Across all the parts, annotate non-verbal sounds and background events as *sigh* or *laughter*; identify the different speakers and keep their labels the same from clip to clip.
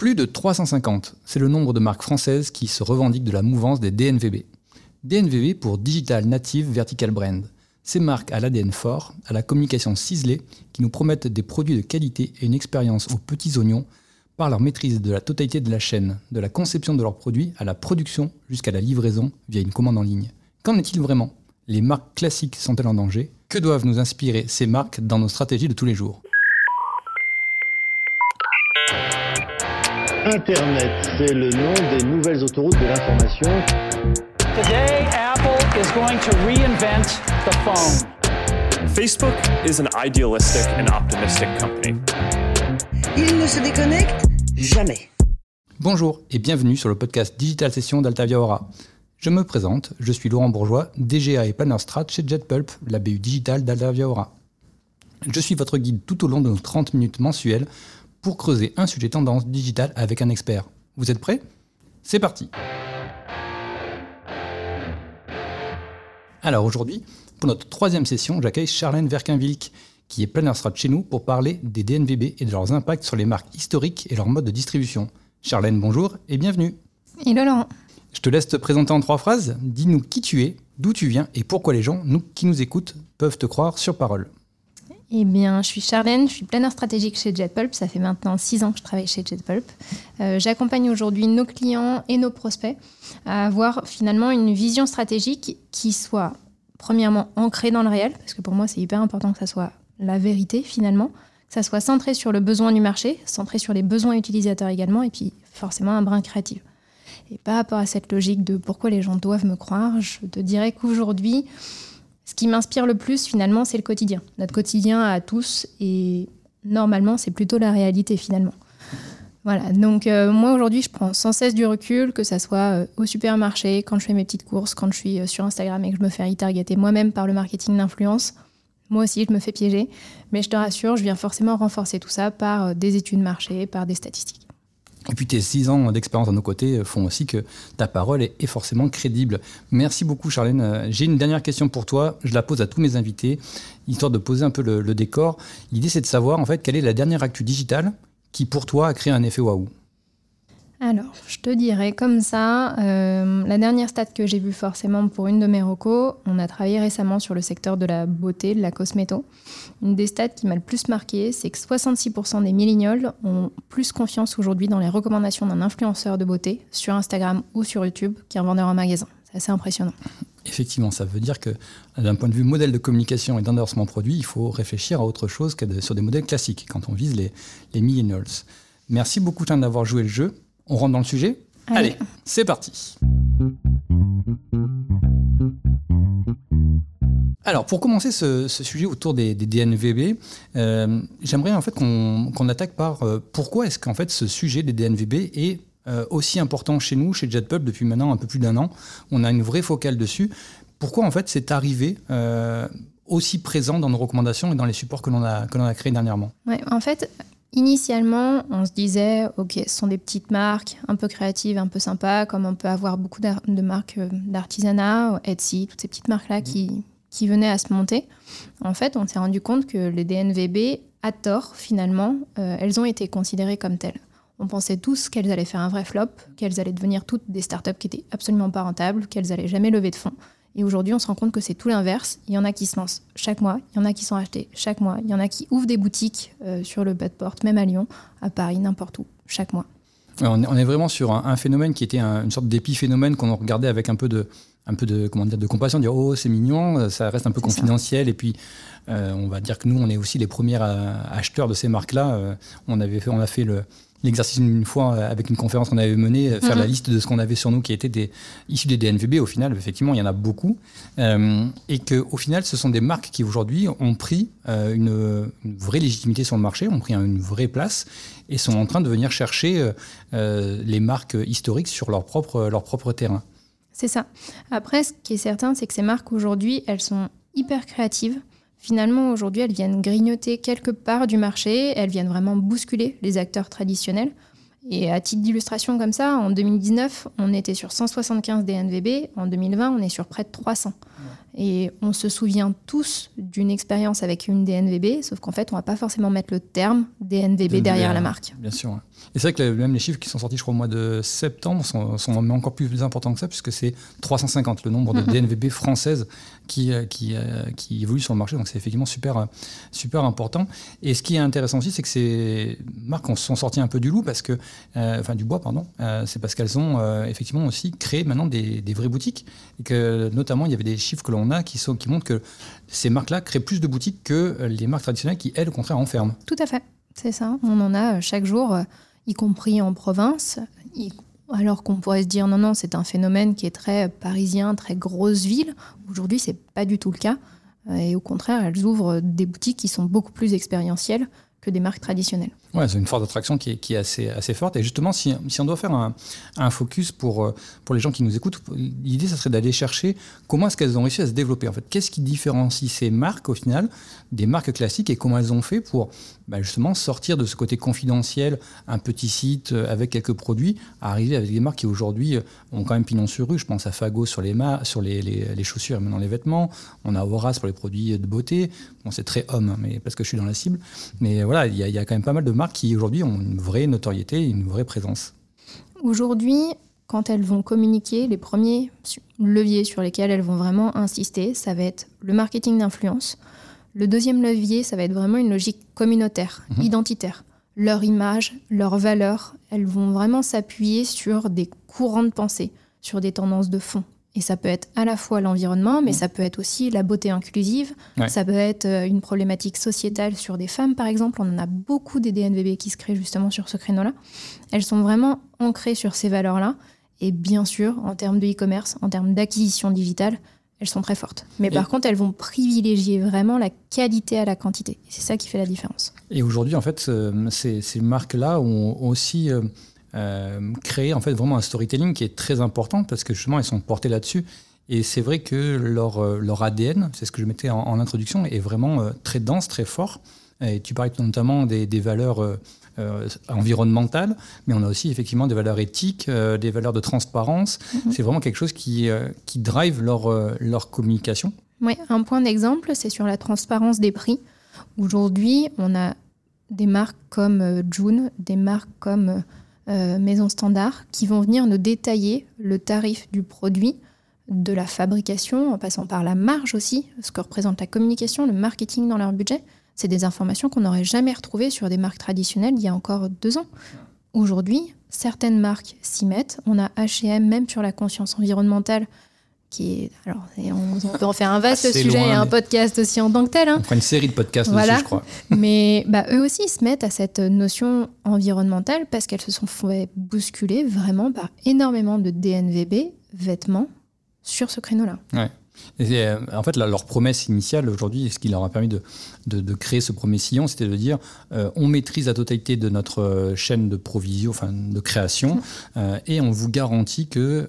Speaker 1: Plus de 350, c'est le nombre de marques françaises qui se revendiquent de la mouvance des DNVB. DNVB pour Digital Native Vertical Brand. Ces marques à l'ADN fort, à la communication ciselée, qui nous promettent des produits de qualité et une expérience aux petits oignons par leur maîtrise de la totalité de la chaîne, de la conception de leurs produits à la production jusqu'à la livraison via une commande en ligne. Qu'en est-il vraiment? Les marques classiques sont-elles en danger? Que doivent nous inspirer ces marques dans nos stratégies de tous les jours?
Speaker 2: Internet, c'est le nom des nouvelles autoroutes de l'information.
Speaker 3: Today, Apple is going to reinvent the phone.
Speaker 4: Facebook is an idealistic and optimistic company.
Speaker 5: Il ne se déconnecte jamais.
Speaker 1: Bonjour et bienvenue sur le podcast Digital Session d'Altavia Aura. Je me présente, je suis Laurent Bourgeois, DGA et Planner Strat chez JetPulp, la BU digitale d'Altavia Aura. Je suis votre guide tout au long de nos 30 minutes mensuelles pour creuser un sujet tendance digitale avec un expert. Vous êtes prêts? C'est parti Alors aujourd'hui, pour notre troisième session, j'accueille Charlène Verquinvilk, qui est planner strat chez nous pour parler des DNVB et de leurs impacts sur les marques historiques et leur mode de distribution. Charlène, bonjour et bienvenue.
Speaker 6: Hello Laurent.
Speaker 1: Je te laisse te présenter en trois phrases. Dis-nous qui tu es, d'où tu viens et pourquoi les gens nous, qui nous écoutent peuvent te croire sur parole.
Speaker 6: Eh bien, je suis Charlène, je suis planeur stratégique chez JetPulp. Ça fait maintenant six ans que je travaille chez JetPulp. Euh, J'accompagne aujourd'hui nos clients et nos prospects à avoir finalement une vision stratégique qui soit premièrement ancrée dans le réel, parce que pour moi c'est hyper important que ça soit la vérité finalement, que ça soit centré sur le besoin du marché, centré sur les besoins utilisateurs également, et puis forcément un brin créatif. Et par rapport à cette logique de pourquoi les gens doivent me croire, je te dirais qu'aujourd'hui, ce qui m'inspire le plus finalement, c'est le quotidien. Notre quotidien à tous et normalement, c'est plutôt la réalité finalement. Voilà, donc euh, moi aujourd'hui, je prends sans cesse du recul, que ça soit euh, au supermarché, quand je fais mes petites courses, quand je suis euh, sur Instagram et que je me fais retargeter moi-même par le marketing d'influence. Moi aussi, je me fais piéger, mais je te rassure, je viens forcément renforcer tout ça par des études marché, par des statistiques.
Speaker 1: Et puis tes six ans d'expérience à nos côtés font aussi que ta parole est, forcément crédible. Merci beaucoup Charlène. Euh, J'ai une dernière question pour toi. Je la pose à tous mes invités, histoire de poser un peu le, le décor. L'idée c'est de savoir en fait quelle est la dernière actu digitale qui pour toi a créé un effet waouh?
Speaker 6: Alors, je te dirais comme ça, euh, la dernière stat que j'ai vue forcément pour une de mes recos, on a travaillé récemment sur le secteur de la beauté, de la cosméto. Une des stats qui m'a le plus marqué, c'est que 66% des millénials ont plus confiance aujourd'hui dans les recommandations d'un influenceur de beauté sur Instagram ou sur YouTube qu'un vendeur en magasin. C'est assez impressionnant.
Speaker 1: Effectivement, ça veut dire que d'un point de vue modèle de communication et d'endorsement produit, il faut réfléchir à autre chose que sur des modèles classiques quand on vise les, les millennials. Merci beaucoup d'avoir joué le jeu. On rentre dans le sujet
Speaker 6: Allez.
Speaker 1: c'est parti. Alors, pour commencer ce, ce sujet autour des, des DNVB, euh, j'aimerais en fait qu'on attaque par euh, pourquoi est-ce qu'en fait ce sujet des DNVB est euh, aussi important chez nous, chez JetPub, depuis maintenant un peu plus d'un an. On a une vraie focale dessus. Pourquoi en fait c'est arrivé aussi présent dans nos recommandations et dans les supports que l'on a, que l'on a créés dernièrement?
Speaker 6: Ouais, en fait, initialement, on se disait, ok, ce sont des petites marques un peu créatives, un peu sympas, comme on peut avoir beaucoup de marques euh, d'artisanat, Etsy, toutes ces petites marques-là qui, qui venaient à se monter. En fait, on s'est rendu compte que les DNVB, à tort, finalement, euh, elles ont été considérées comme telles. On pensait tous qu'elles allaient faire un vrai flop, qu'elles allaient devenir toutes des startups qui étaient absolument pas rentables, qu'elles allaient jamais lever de fonds. Et aujourd'hui, on se rend compte que c'est tout l'inverse. Il y en a qui se lancent chaque mois, il y en a qui sont achetés chaque mois, il y en a qui ouvrent des boutiques euh, sur le bas de porte, même à Lyon, à Paris, n'importe où, chaque mois.
Speaker 1: On est, vraiment sur un, un phénomène qui était un- une sorte d'épiphénomène qu'on regardait avec un peu de, un peu de, comment dire, de compassion, dire oh c'est mignon, ça reste un peu
Speaker 6: ça.
Speaker 1: confidentiel et puis euh, on va dire que nous on est aussi les premiers euh, acheteurs de ces marques-là. On avait fait, on a fait le l'exercice une fois euh, avec une conférence qu'on avait menée, euh, faire
Speaker 6: Mhm.
Speaker 1: la liste de ce qu'on avait sur nous qui était des, issus des DNVB. Au final, effectivement, il y en a beaucoup. Euh, et que au final, ce sont des marques qui aujourd'hui ont pris euh, une, une vraie légitimité sur le marché, ont pris une vraie place et sont en train de venir chercher euh, les marques historiques sur leur propre, leur propre terrain.
Speaker 6: C'est ça. Après, ce qui est certain, c'est que ces marques aujourd'hui, elles sont hyper créatives. Finalement, aujourd'hui, elles viennent grignoter quelque part du marché, elles viennent vraiment bousculer les acteurs traditionnels. Et à titre d'illustration comme ça, en 2019, on était sur 175 DNVB, en 2020, on est sur près de 300. Et on se souvient tous d'une expérience avec une DNVB, sauf qu'en fait, on va pas forcément mettre le terme DNVB derrière la marque.
Speaker 1: Bien sûr. ouais. Et c'est vrai que même les chiffres qui sont sortis, je crois, au mois de septembre, sont, sont encore plus importants que ça, puisque c'est 350 le nombre de *laughs* DNVB françaises qui, euh, qui, euh, qui évoluent sur le marché. Donc c'est effectivement super, euh, super important. Et ce qui est intéressant aussi, c'est que ces marques sont sorties un peu du loup, parce que, euh, enfin du bois, pardon, euh, c'est parce qu'elles ont euh, effectivement aussi créé maintenant des, des vraies boutiques. Et que notamment, il y avait des chiffres que l'on a qui, montrent que ces marques-là créent plus de boutiques que les marques traditionnelles qui, elles, au contraire, enferment.
Speaker 6: Tout à fait, c'est ça. On en a euh, chaque jour, euh, y compris en province. alors qu'on pourrait se dire non, non, c'est un phénomène qui est très parisien, très grosse ville. Aujourd'hui, c'est pas du tout le cas. Euh, Et au contraire, elles ouvrent des boutiques qui sont beaucoup plus expérientielles que des marques traditionnelles.
Speaker 1: Ouais, c'est une force d'attraction qui est, assez, forte. Et justement, si, on doit faire un, focus pour, euh, pour les gens qui nous écoutent, l'idée, ça serait d'aller chercher comment est-ce qu'elles ont réussi à se développer. En fait, qu'est-ce qui différencie ces marques, au final, des marques classiques et comment elles ont fait pour bah, justement sortir de ce côté confidentiel, un petit site euh, avec quelques produits, à arriver avec des marques qui aujourd'hui euh, ont quand même pignon sur rue. Je pense à Fago sur les, sur les, chaussures et maintenant les vêtements. On a Horace pour les produits de beauté. Bon, c'est très homme, hein, mais parce que je suis dans la cible. Mais voilà, il y, y a quand même pas mal de marques qui aujourd'hui ont une vraie notoriété, une vraie présence.
Speaker 6: Aujourd'hui, quand elles vont communiquer, les premiers leviers sur lesquels elles vont vraiment insister, ça va être le marketing d'influence. Le deuxième levier, ça va être vraiment une logique communautaire, identitaire. Leur image, leurs valeurs, elles vont vraiment s'appuyer sur des courants de pensée, sur des tendances de fond. Et ça peut être à la fois l'environnement, mais ça peut être aussi la beauté inclusive,
Speaker 1: Ouais.
Speaker 6: ça peut être euh, une problématique sociétale sur des femmes, par exemple. On en a beaucoup des DNVB qui se créent justement sur ce créneau-là. Elles sont vraiment ancrées sur ces valeurs-là. Et bien sûr, en termes de e-commerce, en termes d'acquisition digitale, elles sont très fortes. Mais
Speaker 1: Et-
Speaker 6: par contre, elles vont privilégier vraiment la qualité à la quantité. C'est ça qui fait la différence.
Speaker 1: Et aujourd'hui, en fait, euh, ces, ces marques-là ont aussi euh, euh, créé en fait vraiment un storytelling qui est très important parce que justement, elles sont portées là-dessus. Et c'est vrai que leur, euh, leur ADN, c'est ce que je mettais en, en introduction, est vraiment euh, très dense, très fort. Et tu parlais notamment des, des valeurs euh, euh, environnementales, mais on a aussi effectivement des valeurs éthiques, euh, des valeurs de transparence. C'est vraiment quelque chose qui, qui drive leur, leur communication.
Speaker 6: Oui, un point d'exemple, c'est sur la transparence des prix. Aujourd'hui, on a des marques comme June, des marques comme euh, Maison Standard, qui vont venir nous détailler le tarif du produit, de la fabrication, en passant par la marge aussi, ce que représente la communication, le marketing dans leur budget. C'est des informations qu'on n'aurait jamais retrouvées sur des marques traditionnelles il y a encore deux ans. Aujourd'hui, certaines marques s'y mettent. On a H&M même sur la conscience environnementale, qui est alors on, on peut en faire un vaste
Speaker 1: Assez
Speaker 6: sujet
Speaker 1: loin,
Speaker 6: et un podcast aussi en tant que tel. hein.
Speaker 1: On fera une série de podcasts
Speaker 6: Voilà.
Speaker 1: dessus, je crois. *laughs*
Speaker 6: Mais bah, eux aussi se mettent à cette notion environnementale parce qu'elles se sont fait bousculer vraiment par énormément de DNVB, vêtements, sur ce créneau-là.
Speaker 1: Euh, en fait, leur promesse initiale aujourd'hui, ce qui leur a permis de, créer ce premier sillon, c'était de dire euh, on maîtrise la totalité de notre euh, chaîne de provision, enfin de création, et on vous garantit que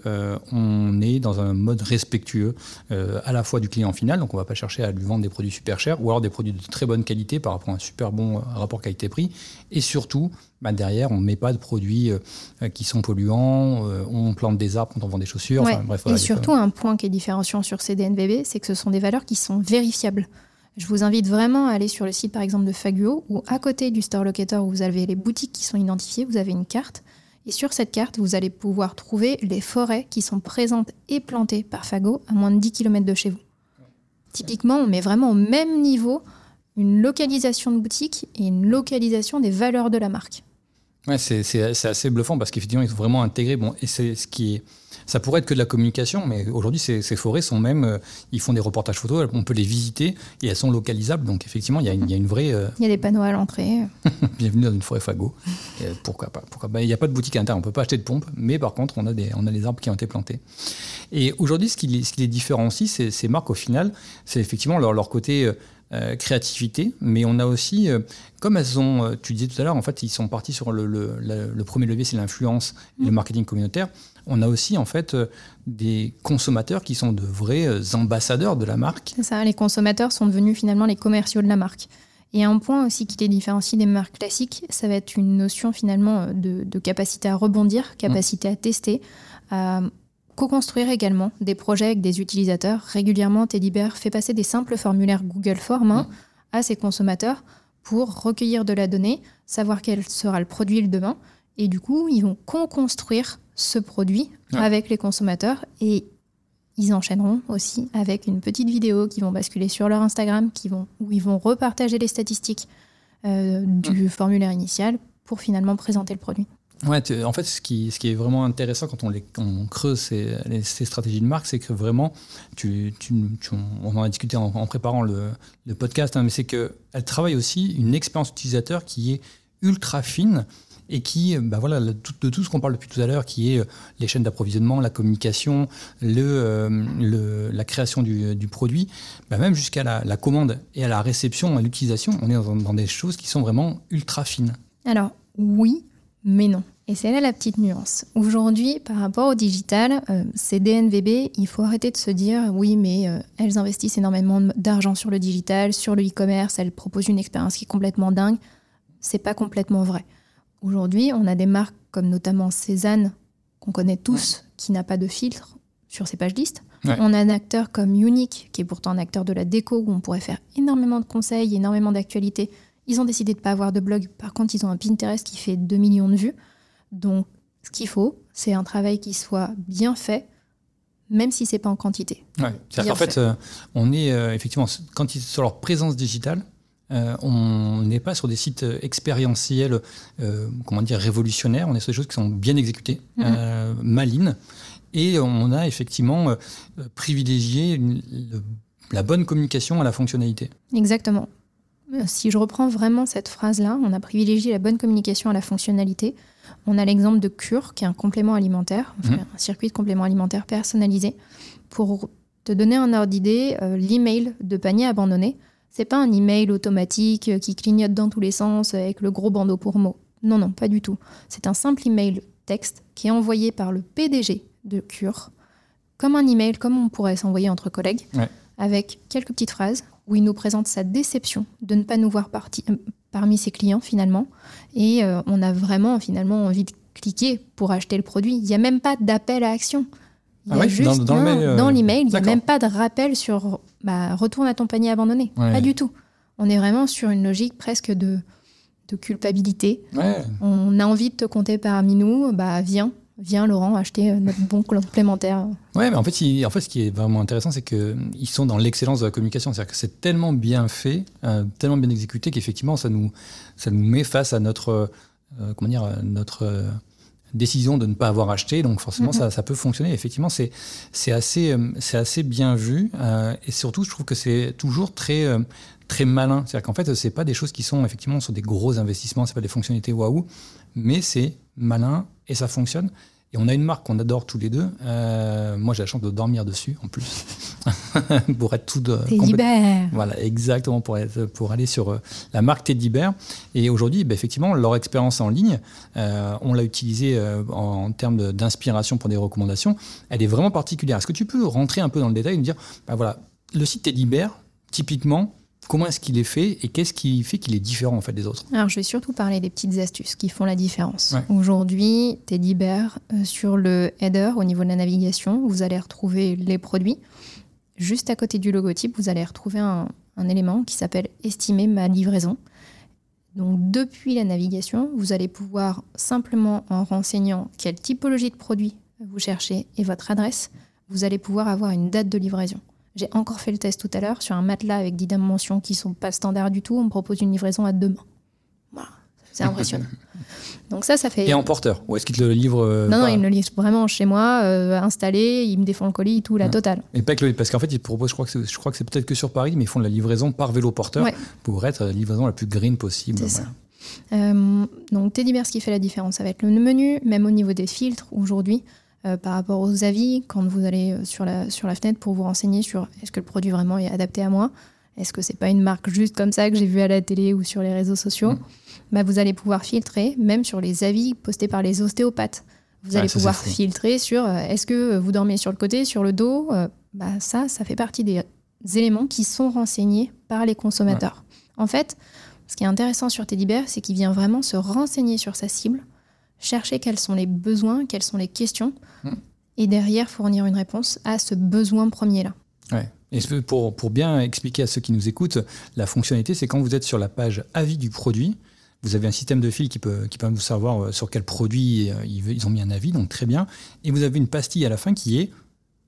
Speaker 1: on est dans un mode respectueux à la fois du client final, donc on va pas chercher à lui vendre des produits super chers, ou alors des produits de très bonne qualité par rapport à un super bon rapport qualité-prix, et surtout bah, derrière, on ne met pas de produits euh, qui sont polluants, euh, on plante des arbres quand on vend des chaussures,
Speaker 6: Ouais.
Speaker 1: enfin, bref.
Speaker 6: Et surtout, un point qui est différenciant sur ces DNVB, c'est que ce sont des valeurs qui sont vérifiables. Je vous invite vraiment à aller sur le site, par exemple, de Faguo, où à côté du store locator, où vous avez les boutiques qui sont identifiées, vous avez une carte. Et sur cette carte, vous allez pouvoir trouver les forêts qui sont présentes et plantées par Fago à moins de 10 km de chez vous. Typiquement, on met vraiment au même niveau une localisation de boutique et une localisation des valeurs de la marque.
Speaker 1: Ouais, c'est assez bluffant parce qu'effectivement, ils sont vraiment intégrés. Bon, et c'est ce qui est. Ça pourrait être que de la communication, mais aujourd'hui, ces, ces forêts sont même. euh, ils font des reportages photos, on peut les visiter et elles sont localisables. Donc, effectivement, il y a une, il y a une vraie. euh,
Speaker 6: Il y a des panneaux à l'entrée. *laughs*
Speaker 1: bienvenue dans une forêt Fago. Et pourquoi pas pourquoi pas. Il n'y a pas de boutique interne, on ne peut pas acheter de pompe, mais par contre, on a des, on a des arbres qui ont été plantés. Et aujourd'hui, ce qui, les- ce qui les différencie, ces, ces marques, au final, c'est effectivement leur, leur côté euh, euh, créativité, mais on a aussi, euh, comme elles ont, euh, tu disais tout à l'heure, en fait, ils sont partis sur le, le- le- le premier levier, c'est l'influence et le marketing communautaire. On a aussi, en fait, des consommateurs qui sont de vrais ambassadeurs de la marque.
Speaker 6: C'est ça, les consommateurs sont devenus finalement les commerciaux de la marque. Et un point aussi qui les différencie des marques classiques, ça va être une notion finalement de, de capacité à rebondir, capacité à tester, à co-construire également des projets avec des utilisateurs. Régulièrement, Teddy Bear fait passer des simples formulaires Google Forms hein, à ses consommateurs pour recueillir de la donnée, savoir quel sera le produit le demain. Et du coup, ils vont co-construire ce produit
Speaker 1: Ouais.
Speaker 6: avec les consommateurs et ils enchaîneront aussi avec une petite vidéo qui vont basculer sur leur Instagram, qui vont, où ils vont repartager les statistiques euh, du formulaire initial pour finalement présenter le produit.
Speaker 1: Ouais, en fait, ce qui, est vraiment intéressant quand on, creuse ces, stratégies de marque, c'est que vraiment, on en a discuté en, préparant le, podcast, hein, mais c'est qu'elle travaille aussi une expérience utilisateur qui est ultra fine et qui, bah voilà, de tout ce qu'on parle depuis tout à l'heure, qui est euh, les chaînes d'approvisionnement, la communication, le, euh, la création du, du produit, bah même jusqu'à la, la commande et à la réception, à l'utilisation, on est dans, dans des choses qui sont vraiment ultra fines.
Speaker 6: Alors oui, mais non. Et c'est là la petite nuance. Aujourd'hui, par rapport au digital, euh, ces DNVB, il faut arrêter de se dire oui, mais euh, elles investissent énormément d'argent sur le digital, sur le e-commerce, elles proposent une expérience qui est complètement dingue. C'est pas complètement vrai. Aujourd'hui, on a des marques comme notamment Cézanne, qu'on connaît tous, qui n'a pas de filtre sur ses pages listes.
Speaker 1: Ouais.
Speaker 6: On a un acteur comme Unique, qui est pourtant un acteur de la déco, où on pourrait faire énormément de conseils, énormément d'actualités. Ils ont décidé de ne pas avoir de blog. Par contre, ils ont un Pinterest qui fait 2 millions de vues. Donc, ce qu'il faut, c'est un travail qui soit bien fait, même si c'est pas en quantité.
Speaker 1: Ouais.
Speaker 6: Bien
Speaker 1: qu'en fait, euh, on est euh, effectivement, quand ils sur leur présence digitale, euh, on n'est pas sur des sites expérientiels, comment dire, révolutionnaires. On est sur des choses qui sont bien exécutées,
Speaker 6: Mhm.
Speaker 1: euh, malines. Et on a effectivement privilégié une- le- la bonne communication à la fonctionnalité.
Speaker 6: Exactement. Euh, Si je reprends vraiment cette phrase-là, on a privilégié la bonne communication à la fonctionnalité. On a l'exemple de Cure, qui est un complément alimentaire, enfin,
Speaker 1: Mhm.
Speaker 6: un circuit de complément alimentaire personnalisé. Pour te donner un ordre d'idée, euh, l'email de panier abandonné, c'est pas un email automatique euh, qui clignote dans tous les sens avec le gros bandeau pour mots. Non, non, pas du tout. C'est un simple email texte qui est envoyé par le PDG de Cure, comme un email, comme on pourrait s'envoyer entre collègues,
Speaker 1: Ouais.
Speaker 6: avec quelques petites phrases où il nous présente sa déception de ne pas nous voir parti- euh, parmi ses clients finalement. Et euh, on a vraiment finalement envie de cliquer pour acheter le produit. Il n'y a même pas d'appel à action. Il y
Speaker 1: Ah
Speaker 6: a
Speaker 1: ouais
Speaker 6: juste,
Speaker 1: Dans- dans le
Speaker 6: non,
Speaker 1: mail, euh,
Speaker 6: dans l'email, il n'y a même pas de rappel sur bah, retourne à ton panier abandonné.
Speaker 1: Ouais.
Speaker 6: Pas du tout. On est vraiment sur une logique presque de, de culpabilité.
Speaker 1: Ouais.
Speaker 6: On a envie de te compter parmi nous, bah viens, viens Laurent, acheter euh, notre bon complémentaire.
Speaker 1: Ouais, mais en fait, il- en fait, ce qui est vraiment intéressant, c'est qu'ils sont dans l'excellence de la communication. C'est-à-dire que c'est tellement bien fait, euh, tellement bien exécuté qu'effectivement, ça nous, ça nous met face à notre, euh, comment dire, notre euh, décision de ne pas avoir acheté. Donc forcément,
Speaker 6: Mhm.
Speaker 1: ça, ça peut fonctionner. Effectivement, c'est c'est assez, c'est assez bien vu. et surtout, je trouve que c'est toujours très, très malin. C'est-à-dire qu'en fait, c'est pas des choses qui sont effectivement sur des gros investissements, c'est pas des fonctionnalités waouh, mais c'est malin et ça fonctionne. Et on a une marque qu'on adore tous les deux. Euh, moi, j'ai la chance de dormir dessus, en plus, *laughs* pour être tout de,
Speaker 6: Teddy
Speaker 1: complète-
Speaker 6: Bear.
Speaker 1: Voilà, exactement, pour, être, pour aller sur euh, la marque Teddy Bear. Et aujourd'hui, bah, effectivement, leur expérience en ligne, euh, on l'a utilisée euh, en, en termes d'inspiration pour des recommandations, elle est vraiment particulière. Est-ce que tu peux rentrer un peu dans le détail et nous dire, bah, voilà, le site Teddy Bear, typiquement, comment est-ce qu'il est fait et qu'est-ce qui fait qu'il est différent en fait des autres?
Speaker 6: Alors, je vais surtout parler des petites astuces qui font la différence.
Speaker 1: Ouais.
Speaker 6: Aujourd'hui, Teddy Bear, euh, sur le header, au niveau de la navigation, vous allez retrouver les produits. Juste à côté du logotype, vous allez retrouver un, un élément qui s'appelle Estimer ma livraison. Donc, depuis la navigation, vous allez pouvoir simplement, en renseignant quelle typologie de produit vous cherchez et votre adresse, vous allez pouvoir avoir une date de livraison. J'ai encore fait le test tout à l'heure sur un matelas avec 10 dimensions qui sont pas standards du tout. On me propose une livraison à demain. Voilà, c'est impressionnant. *laughs* Donc ça, ça fait.
Speaker 1: Et en porteur Ou est-ce qu'il te le livre euh,
Speaker 6: non, non,
Speaker 1: pas
Speaker 6: il me le livre vraiment chez moi, euh, installé, il me défend le colis, tout, la
Speaker 1: Ouais.
Speaker 6: totale.
Speaker 1: Et pas que le- parce qu'en fait, ils proposent, je crois que c'est, je crois que c'est peut-être que sur Paris, mais ils font de la livraison par vélo porteur
Speaker 6: Ouais.
Speaker 1: pour être la livraison la plus green possible.
Speaker 6: C'est ça. Euh, donc Teddy Bear, ce qui fait la différence, ça va être le menu, même au niveau des filtres aujourd'hui, euh, par rapport aux avis, quand vous allez euh, sur la, sur la fenêtre pour vous renseigner sur est-ce que le produit vraiment est adapté à moi, est-ce que c'est pas une marque juste comme ça que j'ai vu à la télé ou sur les réseaux sociaux, bah, vous allez pouvoir filtrer, même sur les avis postés par les ostéopathes. Vous
Speaker 1: Ouais,
Speaker 6: allez
Speaker 1: ça,
Speaker 6: pouvoir filtrer sur euh, est-ce que vous dormez sur le côté, sur le dos, euh, bah, ça, ça fait partie des éléments qui sont renseignés par les consommateurs. En fait, ce qui est intéressant sur Teddy Bear, c'est qu'il vient vraiment se renseigner sur sa cible, chercher quels sont les besoins, quelles sont les questions,
Speaker 1: Mm.
Speaker 6: et derrière fournir une réponse à ce besoin premier-là.
Speaker 1: Ouais. Et pour, pour bien expliquer à ceux qui nous écoutent, la fonctionnalité, c'est quand vous êtes sur la page avis du produit, vous avez un système de fil qui peut, qui peut vous savoir euh, sur quel produit euh, ils ont mis un avis, donc très bien. Et vous avez une pastille à la fin qui est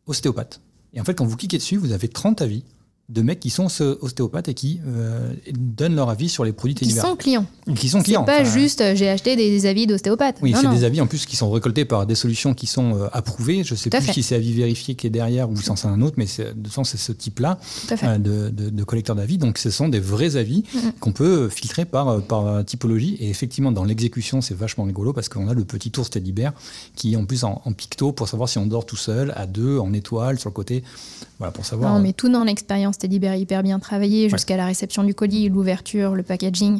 Speaker 1: ostéopathe. Et en fait, quand vous cliquez dessus, vous avez 30 avis de mecs qui sont ostéopathes et qui euh, donnent leur avis sur les produits
Speaker 6: Qui sont clients.
Speaker 1: Qui sont clients.
Speaker 6: Pas juste euh, j'ai acheté des avis d'ostéopathes.
Speaker 1: Oui, c'est des avis en plus qui sont récoltés par des solutions qui sont euh, approuvées. Je sais plus si c'est avis vérifié qui est derrière ou si c'est un autre, mais de sens c'est ce type-là de, de, de, collecteurs d'avis. Donc ce sont des vrais avis qu'on peut filtrer par, par typologie. Et effectivement, dans l'exécution, c'est vachement rigolo parce qu'on a le petit tour Bear qui est en plus en, en, picto pour savoir si on dort tout seul, à deux, en étoile, sur le côté. Voilà, pour savoir.
Speaker 6: Non, mais tout dans l'expérience c'était hyper bien travaillé jusqu'à la réception du colis, l'ouverture, le packaging,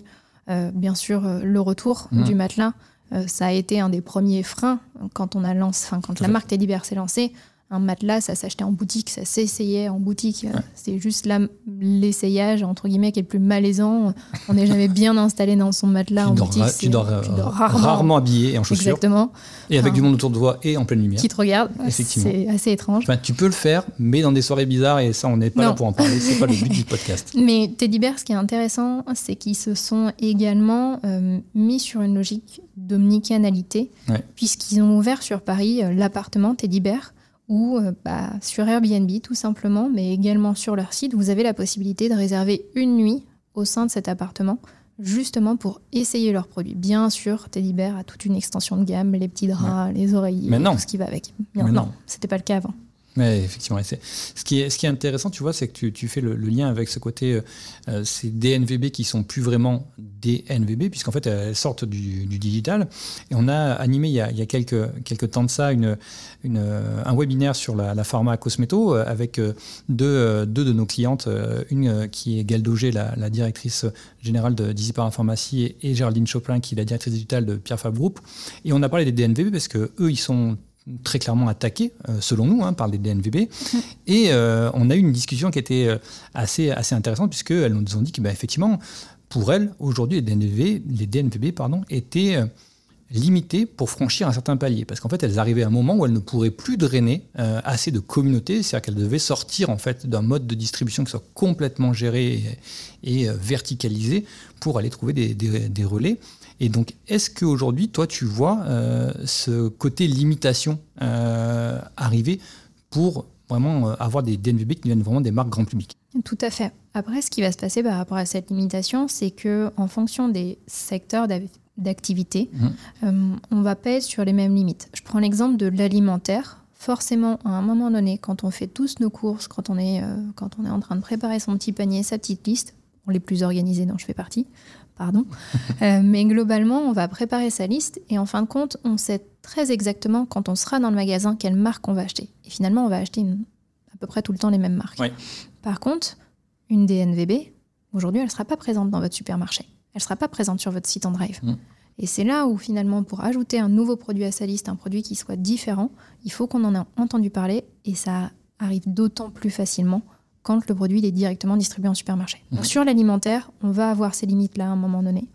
Speaker 6: euh, bien sûr euh, le retour mmh. du matelas. Euh, ça a été un des premiers freins quand on a lancé, quand la marque Teddy s'est lancée un matelas, ça s'achetait en boutique, ça s'essayait en boutique. C'est juste là l'essayage, entre guillemets, qui est le plus malaisant. On n'est jamais bien installé dans son matelas en boutique.
Speaker 1: tu, dors, rarement. habillé et en chaussures.
Speaker 6: Exactement.
Speaker 1: Et avec du monde autour de toi et en pleine lumière.
Speaker 6: Qui te regarde. Effectivement. C'est assez étrange.
Speaker 1: tu peux le faire, mais dans des soirées bizarres, et ça, on n'est pas là pour en parler. C'est pas le but du podcast. *laughs*
Speaker 6: Mais Teddy Bear, ce qui est intéressant, c'est qu'ils se sont également euh, mis sur une logique d'omnicanalité, puisqu'ils ont ouvert sur Paris euh, l'appartement Teddy Bear ou euh, bah, sur Airbnb tout simplement, mais également sur leur site, vous avez la possibilité de réserver une nuit au sein de cet appartement, justement pour essayer leurs produits. Bien sûr, Teddy Bear a toute une extension de gamme, les petits draps, les oreillers, tout ce qui va avec. Mais non, c'était pas le cas avant.
Speaker 1: Mais effectivement, ce qui, est, intéressant, tu vois, c'est que tu, fais le, lien avec ce côté, euh, euh, ces DNVB qui sont plus vraiment des NVB, puisqu'en fait, elles sortent du, digital. Et on a animé il y a, quelques, temps de ça une, un webinaire sur la, la pharma Cosmeto euh, avec deux, de nos clientes, une qui est Galdogé, la, la directrice générale de Dizzy Pharmacie, et, et Géraldine Chopin, qui est la directrice digitale de Pierre Fabre Group. Et on a parlé des DNVB parce que eux, ils sont très clairement attaqué, euh, selon nous, hein, par les DNVB. Et euh, on a eu une discussion qui était euh, assez, assez intéressante, puisqu'elles nous ont dit que, bah, pour elles, aujourd'hui, les DNVB, les DNVB pardon, étaient limitées pour franchir un certain palier. Parce qu'en fait, elles arrivaient à un moment où elles ne pourraient plus drainer assez de communautés, c'est-à-dire qu'elles devaient sortir en fait, d'un mode de distribution qui soit complètement géré et, verticalisé pour aller trouver des, des relais. Et donc, est-ce qu'aujourd'hui, toi, tu vois euh, ce côté limitation euh, arriver pour vraiment euh, avoir des DNVB qui deviennent vraiment des marques grand public?
Speaker 6: Tout à fait. Après, ce qui va se passer par rapport à cette limitation, c'est que en fonction des secteurs d'activité, mmh. on va pas être sur les mêmes limites. Je prends l'exemple de l'alimentaire forcément, à un moment donné, quand on fait tous nos courses, quand on est, quand on est en train de préparer son petit panier, sa petite liste, on les plus organisés dont je fais partie, pardon. Euh, mais globalement, on va préparer sa liste et en fin de compte, on sait très exactement quand on sera dans le magasin quelle marque on va acheter. Et finalement, on va acheter à peu près tout le temps les mêmes marques. Par contre, une DNVB, aujourd'hui, elle ne sera pas présente dans votre supermarché. Elle ne sera pas présente sur votre site en drive. Mm. Et c'est là où finalement, pour ajouter un nouveau produit à sa liste, un produit qui soit différent, il faut qu'on en ait entendu parler et ça arrive d'autant plus facilement quand le produit est directement distribué en supermarché. Donc, sur l'alimentaire, on va avoir ces limites-là à un moment donné.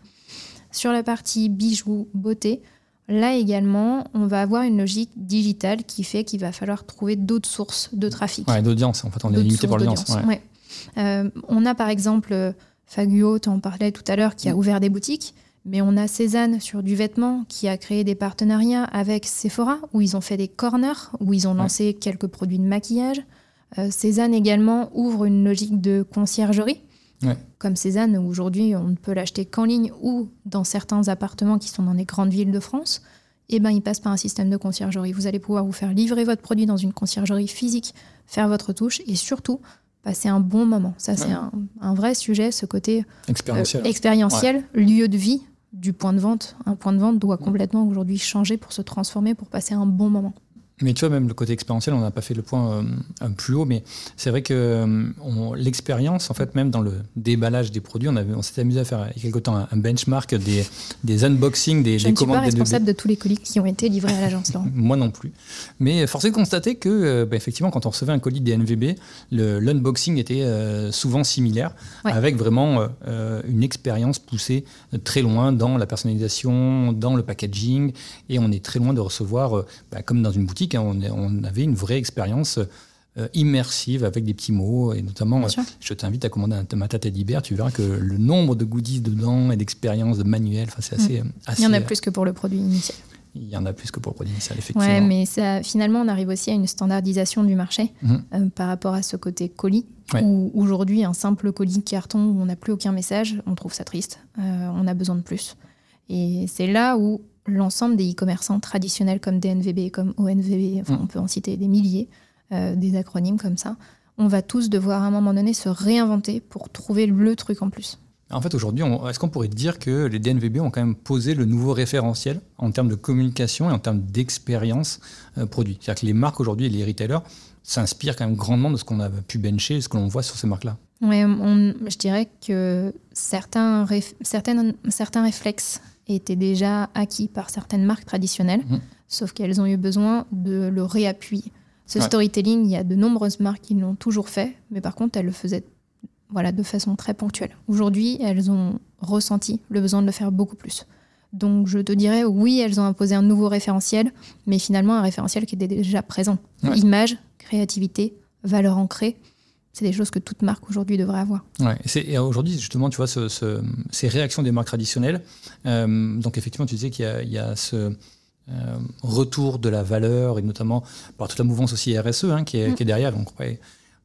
Speaker 6: Sur la partie bijoux, beauté, là également, on va avoir une logique digitale qui fait qu'il va falloir trouver d'autres sources de trafic.
Speaker 1: Ouais, d'audience, en fait, on est limité par l'audience.
Speaker 6: Ouais. Euh, on a par exemple Faguo, tu en parlais tout à l'heure, qui a mm. ouvert des boutiques. Mais on a Cézanne sur du vêtement qui a créé des partenariats avec Sephora, où ils ont fait des corners, où ils ont lancé quelques produits de maquillage. Euh, Cézanne également ouvre une logique de conciergerie. Comme Cézanne, aujourd'hui, on ne peut l'acheter qu'en ligne ou dans certains appartements qui sont dans les grandes villes de France. Eh ben, il passe par un système de conciergerie. Vous allez pouvoir vous faire livrer votre produit dans une conciergerie physique, faire votre touche et surtout passer un bon moment. Ça, c'est un, vrai sujet, ce côté
Speaker 1: expérientiel,
Speaker 6: euh, expérientiel lieu de vie du point de vente. Un point de vente doit complètement aujourd'hui changer pour se transformer, pour passer un bon moment.
Speaker 1: Mais tu vois, même le côté expérientiel, on n'a pas fait le point euh, plus haut, mais c'est vrai que euh, l'expérience, en fait, même dans le déballage des produits, on, avait, on s'était amusé à faire il y a quelque temps un, benchmark des, des unboxings, des,
Speaker 6: Je
Speaker 1: des commandes.
Speaker 6: Je suis pas responsable de tous les colis qui ont été livrés à l'agence, *laughs*
Speaker 1: Moi non plus. Mais force est de constater que, euh, bah, effectivement, quand on recevait un colis des NVB, l'unboxing était souvent similaire, avec vraiment une expérience poussée très loin dans la personnalisation, dans le packaging, et on est très loin de recevoir, bah, comme dans une boutique, hein. On, avait une vraie expérience euh, immersive avec des petits mots. Et notamment, euh, je t'invite à commander un tomate Teddy Bear. Tu verras que le nombre de goodies dedans et d'expériences, de manuels, c'est assez, assez-
Speaker 6: Mm. Il y en a plus que pour le produit initial.
Speaker 1: Il y en a plus que pour le produit initial, effectivement.
Speaker 6: Ouais, mais ça, finalement, on arrive aussi à une standardisation du marché euh, par rapport à ce côté colis.
Speaker 1: Ouais.
Speaker 6: Où aujourd'hui, un simple colis carton où on n'a plus aucun message, on trouve ça triste. Euh, on a besoin de plus. Et c'est là où l'ensemble des e-commerçants traditionnels comme DNVB, comme ONVB, enfin,
Speaker 1: Mhm.
Speaker 6: on peut en citer des milliers, euh, des acronymes comme ça, on va tous devoir à un moment donné se réinventer pour trouver le truc en plus.
Speaker 1: En fait, aujourd'hui, est-ce qu'on pourrait dire que les DNVB ont quand même posé le nouveau référentiel en termes de communication et en termes d'expérience euh, produit? C'est-à-dire que les marques aujourd'hui et les retailers s'inspirent quand même grandement de ce qu'on a pu bencher et ce que l'on voit sur ces marques-là.
Speaker 6: On- je dirais que certains, réf- certaines, certains réflexes étaient déjà acquis par certaines marques traditionnelles,
Speaker 1: Mhm.
Speaker 6: sauf qu'elles ont eu besoin de le réappuyer. Ce
Speaker 1: Ouais.
Speaker 6: storytelling, il y a de nombreuses marques qui l'ont toujours fait, mais par contre, elles le faisaient voilà, de façon très ponctuelle. Aujourd'hui, elles ont ressenti le besoin de le faire beaucoup plus. Donc je te dirais, oui, elles ont imposé un nouveau référentiel, mais finalement un référentiel qui était déjà présent.
Speaker 1: Ouais.
Speaker 6: Image, créativité, valeur ancrée, c'est des choses que toute marque aujourd'hui devrait avoir.
Speaker 1: Ouais, et aujourd'hui, justement, tu vois, ce- ce- ces réactions des marques traditionnelles. euh, donc, effectivement, tu disais qu'il y y a ce euh, retour de la valeur, et notamment par toute la mouvance aussi RSE hein, qui, est,
Speaker 6: Mm.
Speaker 1: qui est derrière. Donc,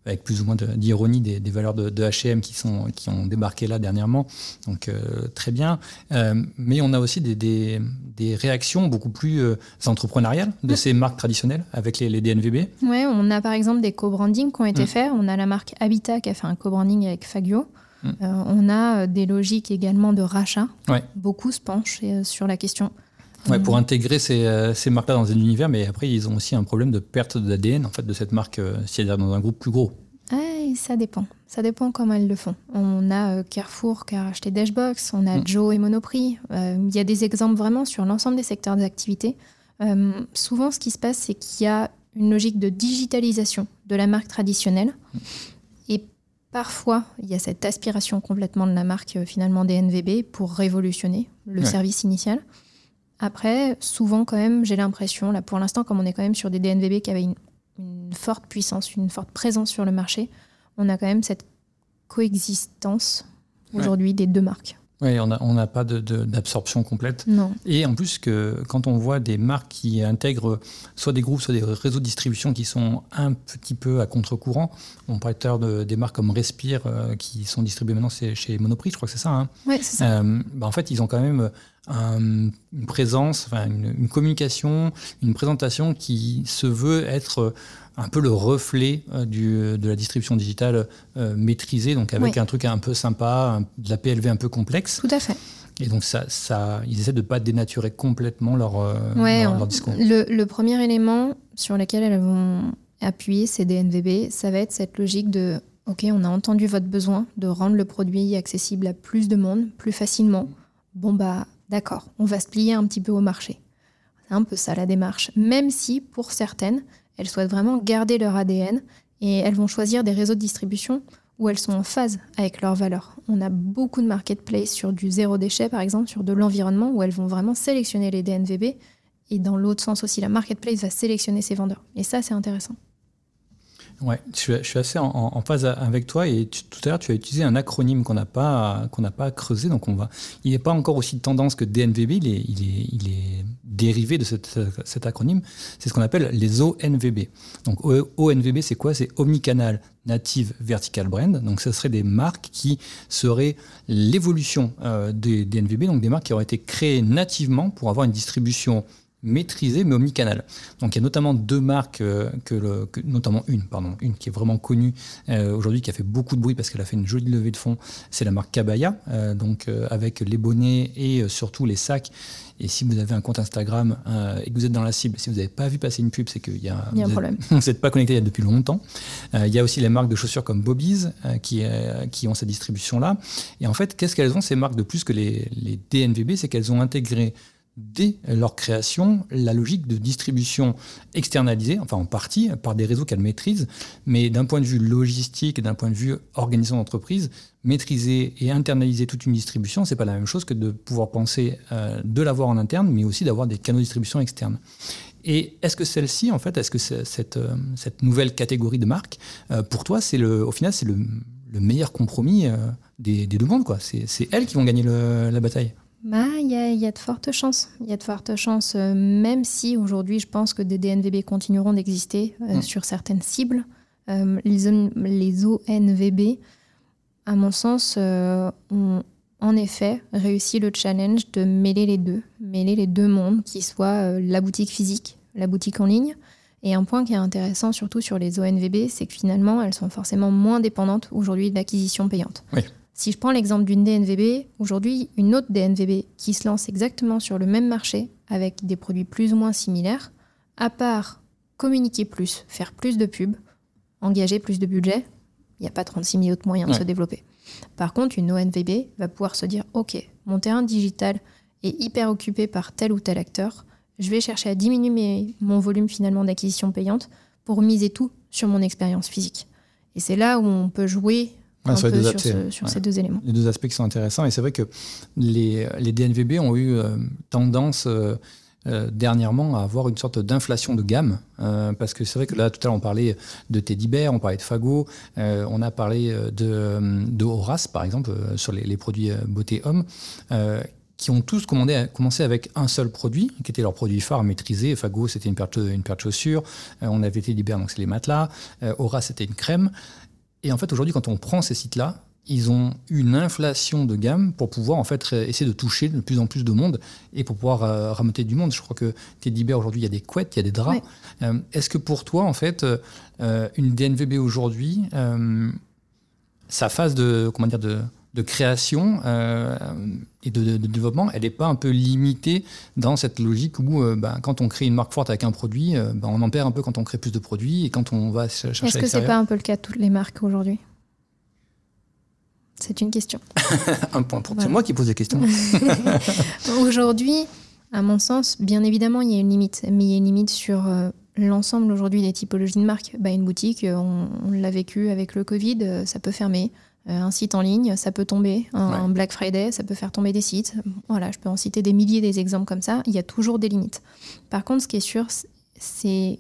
Speaker 1: avec plus ou moins de- d'ironie des, des valeurs de, H&M qui, sont, qui ont débarqué là dernièrement. Donc, euh, très bien. Euh, mais on a aussi des, des, des réactions beaucoup plus euh, entrepreneuriales de ces marques traditionnelles avec les, les DNVB.
Speaker 6: Ouais, on a par exemple des co-brandings qui ont été
Speaker 1: Mm.
Speaker 6: faits. On a la marque Habitat qui a fait un co-branding avec Fagio.
Speaker 1: Mm.
Speaker 6: On a des logiques également de rachat.
Speaker 1: Ouais.
Speaker 6: Beaucoup se penchent sur la question.
Speaker 1: Ouais,
Speaker 6: Mm.
Speaker 1: pour intégrer ces, euh, ces marques-là dans un univers, mais après, ils ont aussi un problème de perte d'ADN en fait, de cette marque euh, si elle est dans un groupe plus gros.
Speaker 6: Ça dépend. Ça dépend comment elles le font. On a euh, Carrefour qui a racheté Dashbox, on a
Speaker 1: Mm.
Speaker 6: Joe et Monoprix. Euh, Il y a des exemples vraiment sur l'ensemble des secteurs d'activité. Euh, souvent, ce qui se passe, c'est qu'il y a une logique de digitalisation de la marque traditionnelle. Et parfois, il y a cette aspiration complètement de la marque euh, finalement des NVB pour révolutionner le
Speaker 1: Ouais.
Speaker 6: service initial. Après, souvent quand même, j'ai l'impression, là pour l'instant, comme on est quand même sur des DNVB qui avaient une, une forte puissance, une forte présence sur le marché, on a quand même cette coexistence aujourd'hui des deux marques.
Speaker 1: Oui, on n'a on pas de- de- d'absorption complète.
Speaker 6: Non.
Speaker 1: Et en plus, que quand on voit des marques qui intègrent soit des groupes, soit des réseaux de distribution qui sont un petit peu à contre-courant, on parlait tout de- des marques comme Respire euh, qui sont distribuées maintenant chez Monoprix, je crois que c'est ça. hein.
Speaker 6: Ouais, c'est ça.
Speaker 1: Euh, bah, en fait, ils ont quand même un- une présence, enfin, une, une communication, une présentation qui se veut être euh, un peu le reflet euh, du, de la distribution digitale euh, maîtrisée, donc avec un truc un peu sympa, un- de la PLV un peu complexe.
Speaker 6: Tout à fait.
Speaker 1: Et donc, ça, ça, ils essaient de ne pas dénaturer complètement leur, euh,
Speaker 6: Ouais,
Speaker 1: leur,
Speaker 6: on-
Speaker 1: leur discours.
Speaker 6: Le, le premier élément sur lequel elles vont appuyer ces DNVB, ça va être cette logique de OK, on a entendu votre besoin de rendre le produit accessible à plus de monde, plus facilement. Bon, bah, d'accord, on va se plier un petit peu au marché. C'est un peu ça la démarche. Même si, pour certaines, elles souhaitent vraiment garder leur ADN et elles vont choisir des réseaux de distribution où elles sont en phase avec leurs valeurs. On a beaucoup de marketplaces sur du zéro déchet, par exemple, sur de l'environnement, où elles vont vraiment sélectionner les DNVB. Et dans l'autre sens aussi, la marketplace va sélectionner ses vendeurs. Et ça, c'est intéressant.
Speaker 1: Ouais, je suis, assez en, phase avec toi. Et tout à l'heure, tu as utilisé un acronyme qu'on n'a pas, qu'on n'a pas creusé. Donc, on va. Il n'est pas encore aussi tendance que DNVB. Il est, il est, dérivé de cet acronyme. C'est ce qu'on appelle les ONVB. Donc, ONVB, c'est quoi? C'est Omnicanal Native Vertical Brand. Donc, ce seraient des marques qui seraient l'évolution euh, des DNVB. Donc, des marques qui auraient été créées nativement pour avoir une distribution maîtrisée mais omnicanal. Donc il y a notamment deux marques, euh, que le, que- notamment une, pardon, une qui est vraiment connue euh, aujourd'hui, qui a fait beaucoup de bruit parce qu'elle a fait une jolie levée de fonds, c'est la marque Kabaya, euh, donc euh, avec les bonnets et surtout les sacs. Et si vous avez un compte Instagram et que vous êtes dans la cible, si vous n'avez pas vu passer une pub, c'est qu'il y a,
Speaker 6: Il y a un
Speaker 1: vous êtes-
Speaker 6: problème. *laughs*
Speaker 1: vous n'êtes pas connecté depuis longtemps. Il y a aussi les marques de chaussures comme Bobby's qui, qui ont cette distribution-là. Et en fait, qu'est-ce qu'elles ont ces marques de plus que les, les DNVB C'est qu'elles ont intégré dès leur création la logique de distribution externalisée, enfin en partie, par des réseaux qu'elles maîtrisent, mais d'un point de vue logistique d'un point de vue organisation d'entreprise, maîtriser et internaliser toute une distribution, c'est pas la même chose que de pouvoir penser euh, de l'avoir en interne, mais aussi d'avoir des canaux de distribution externes. Et est-ce que celle-ci, en fait, est-ce que cette, cette nouvelle catégorie de marque, pour toi, c'est le, au final, c'est le, le, meilleur compromis des, deux mondes, quoi C'est elles qui vont gagner la bataille
Speaker 6: bah, il y, a, y, a de fortes chances. Il y a de fortes chances, même si aujourd'hui, je pense que des DNVB continueront d'exister mm. sur certaines cibles. les, les ONVB, à mon sens, ont en effet réussi le challenge de mêler les deux, mêler les deux mondes, qui soient la boutique physique, la boutique en ligne. Et un point qui est intéressant, surtout sur les ONVB, c'est que finalement, elles sont forcément moins dépendantes aujourd'hui d'acquisition payante.
Speaker 1: Oui.
Speaker 6: Si je prends l'exemple d'une DNVB, aujourd'hui, une autre DNVB qui se lance exactement sur le même marché avec des produits plus ou moins similaires, à part communiquer plus, faire plus de pubs, engager plus de budget, il n'y a pas 36 000 autres moyens de se développer. Par contre, une ONVB va pouvoir se dire Ok, mon terrain digital est hyper occupé par tel ou tel acteur, je vais chercher à diminuer mon volume finalement d'acquisition payante pour miser tout sur mon expérience physique. Et c'est là où on peut jouer sur, ces deux éléments.
Speaker 1: Les deux aspects qui sont intéressants. Et c'est vrai que les, les, DNVB ont eu euh, tendance euh, euh, dernièrement à avoir une sorte d'inflation de gamme. parce que c'est vrai que là, tout à l'heure, on parlait de Teddy Bear, on parlait de Fago, on a parlé de, de Horace, par exemple, sur les, les produits beauté homme qui ont tous commandé, commencé avec un seul produit, qui était leur produit phare maîtrisé. Fago, c'était une paire de, une paire de chaussures. on avait Teddy Bear, donc c'est les matelas. Horace, c'était une crème. Et en fait, aujourd'hui, quand on prend ces sites-là, ils ont une inflation de gamme pour pouvoir en fait essayer de toucher de plus en plus de monde et pour pouvoir euh, du monde. Je crois que Teddy Bear aujourd'hui, il y a des couettes, il y a des draps. Euh, est-ce que pour toi, en fait, euh, une DNVB aujourd'hui, sa phase de comment dire de, de création et de, développement, elle n'est pas un peu limitée dans cette logique où bah, quand on crée une marque forte avec un produit, bah, on en perd un peu quand on crée plus de produits et quand on va chercher.
Speaker 6: Est-ce que c'est pas un peu le cas de toutes les marques aujourd'hui? C'est une question. *laughs*
Speaker 1: un point pour C'est moi qui pose des questions. *laughs* *laughs*
Speaker 6: aujourd'hui, à mon sens, bien évidemment, il y a une limite. Mais il y a une limite sur euh, l'ensemble aujourd'hui des typologies de marques. Bah, une boutique, euh, on, l'a vécu avec le Covid, euh, ça peut fermer. Un site en ligne, ça peut tomber. Un, Black Friday, ça peut faire tomber des sites. Voilà, je peux en citer des milliers des exemples comme ça. Il y a toujours des limites. Par contre, ce qui est sûr, c'est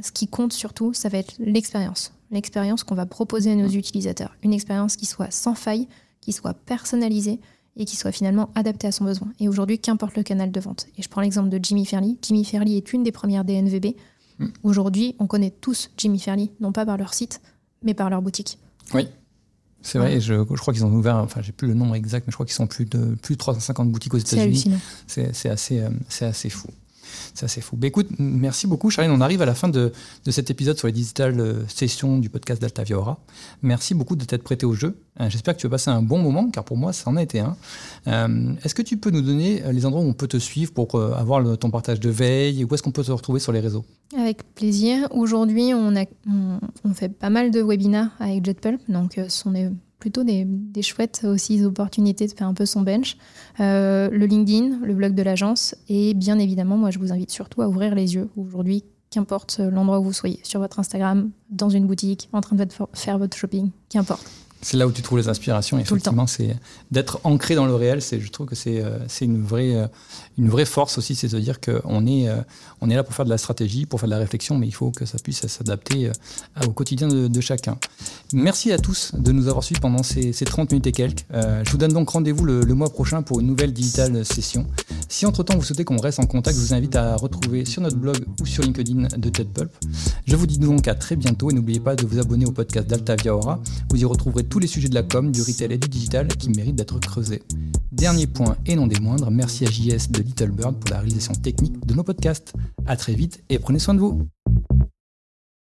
Speaker 6: ce qui compte surtout, ça va être l'expérience l'expérience qu'on va proposer à nos utilisateurs. Une expérience qui soit sans faille, qui soit personnalisée et qui soit finalement adaptée à son besoin. Et aujourd'hui, qu'importe le canal de vente. Et je prends l'exemple de Jimmy Fairley. Jimmy Fairley est une des premières DNVB. Mm. Aujourd'hui, on connaît tous Jimmy Fairley, non pas par leur site, mais par leur boutique.
Speaker 1: Oui. C'est vrai, je, je, crois qu'ils ont ouvert, enfin j'ai plus le nombre exact, mais je crois qu'ils sont plus de plus de 350 boutiques aux États-Unis. C'est assez, euh, c'est assez fou. C'est assez fou. Écoute, merci beaucoup, Charline. On arrive à la fin de, cet épisode sur les digital euh, sessions du podcast d'Altavia Aura. Merci beaucoup de t'être prêté au jeu. Euh, j'espère que tu as passé un bon moment, car pour moi, ça en a été un. Euh, est-ce que tu peux nous donner les endroits où on peut te suivre pour avoir ton partage de veille Où est-ce qu'on peut te retrouver sur les réseaux?
Speaker 6: Avec plaisir. Aujourd'hui, on, on, fait pas mal de webinars avec JetPulp. Donc, ce sont des plutôt des, chouettes aussi opportunités de faire un peu son bench. Euh, le LinkedIn, le blog de l'agence et bien évidemment, moi je vous invite surtout à ouvrir les yeux aujourd'hui, qu'importe l'endroit où vous soyez, sur votre Instagram, dans une boutique, en train de faire votre shopping, qu'importe.
Speaker 1: C'est là où tu trouves les inspirations. Effectivement, c'est d'être ancré dans le réel. C'est, je trouve que c'est, euh, une vraie, euh, une vraie force aussi, c'est de dire qu'on est, euh, on est là pour faire de la stratégie, pour faire de la réflexion, mais il faut que ça puisse s'adapter au quotidien de, chacun. Merci à tous de nous avoir suivis pendant ces, 30 minutes et quelques. je vous donne donc rendez-vous le, mois prochain pour une nouvelle digital session. Si entre-temps vous souhaitez qu'on reste en contact, je vous invite à retrouver sur notre blog ou sur LinkedIn de JetPulp. Je vous dis donc à très bientôt et n'oubliez pas de vous abonner au podcast d'Altavia Aura. Vous y retrouverez tous les sujets de la com, du retail et du digital qui méritent d'être creusés. Dernier point et non des moindres, merci à JS de Little Bird pour la réalisation technique de nos podcasts. A très vite et prenez soin de vous.